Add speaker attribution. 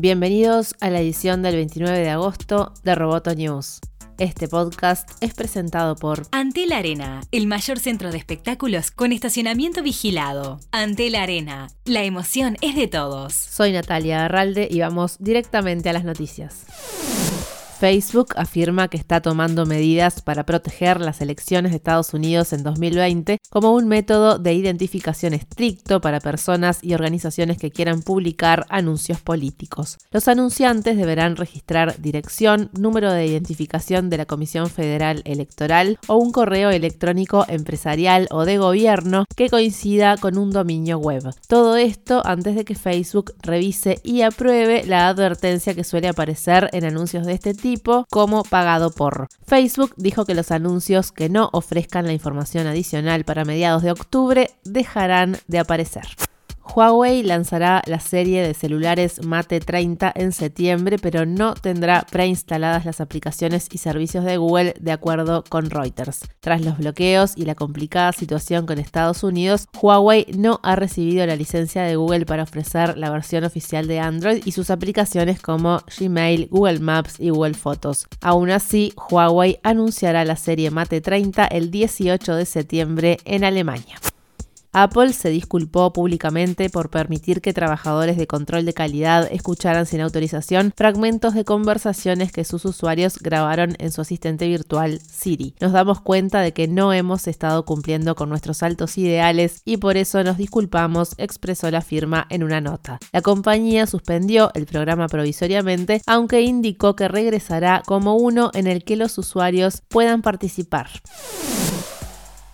Speaker 1: Bienvenidos a la edición del 29 de agosto de Roboto News. Este podcast es presentado por
Speaker 2: Antel Arena, el mayor centro de espectáculos con estacionamiento vigilado. Antel Arena, la emoción es de todos.
Speaker 1: Soy Natalia Arralde y vamos directamente a las noticias. Facebook afirma que está tomando medidas para proteger las elecciones de Estados Unidos en 2020 como un método de identificación estricto para personas y organizaciones que quieran publicar anuncios políticos. Los anunciantes deberán registrar dirección, número de identificación de la Comisión Federal Electoral o un correo electrónico empresarial o de gobierno que coincida con un dominio web. Todo esto antes de que Facebook revise y apruebe la advertencia que suele aparecer en anuncios de este tipo como pagado por. Facebook dijo que los anuncios que no ofrezcan la información adicional para mediados de octubre dejarán de aparecer. Huawei lanzará la serie de celulares Mate 30 en septiembre, pero no tendrá preinstaladas las aplicaciones y servicios de Google de acuerdo con Reuters. Tras los bloqueos y la complicada situación con Estados Unidos, Huawei no ha recibido la licencia de Google para ofrecer la versión oficial de Android y sus aplicaciones como Gmail, Google Maps y Google Fotos. Aún así, Huawei anunciará la serie Mate 30 el 18 de septiembre en Alemania. Apple se disculpó públicamente por permitir que trabajadores de control de calidad escucharan sin autorización fragmentos de conversaciones que sus usuarios grabaron en su asistente virtual Siri. Nos damos cuenta de que no hemos estado cumpliendo con nuestros altos ideales y por eso nos disculpamos, expresó la firma en una nota. La compañía suspendió el programa provisoriamente, aunque indicó que regresará como uno en el que los usuarios puedan participar.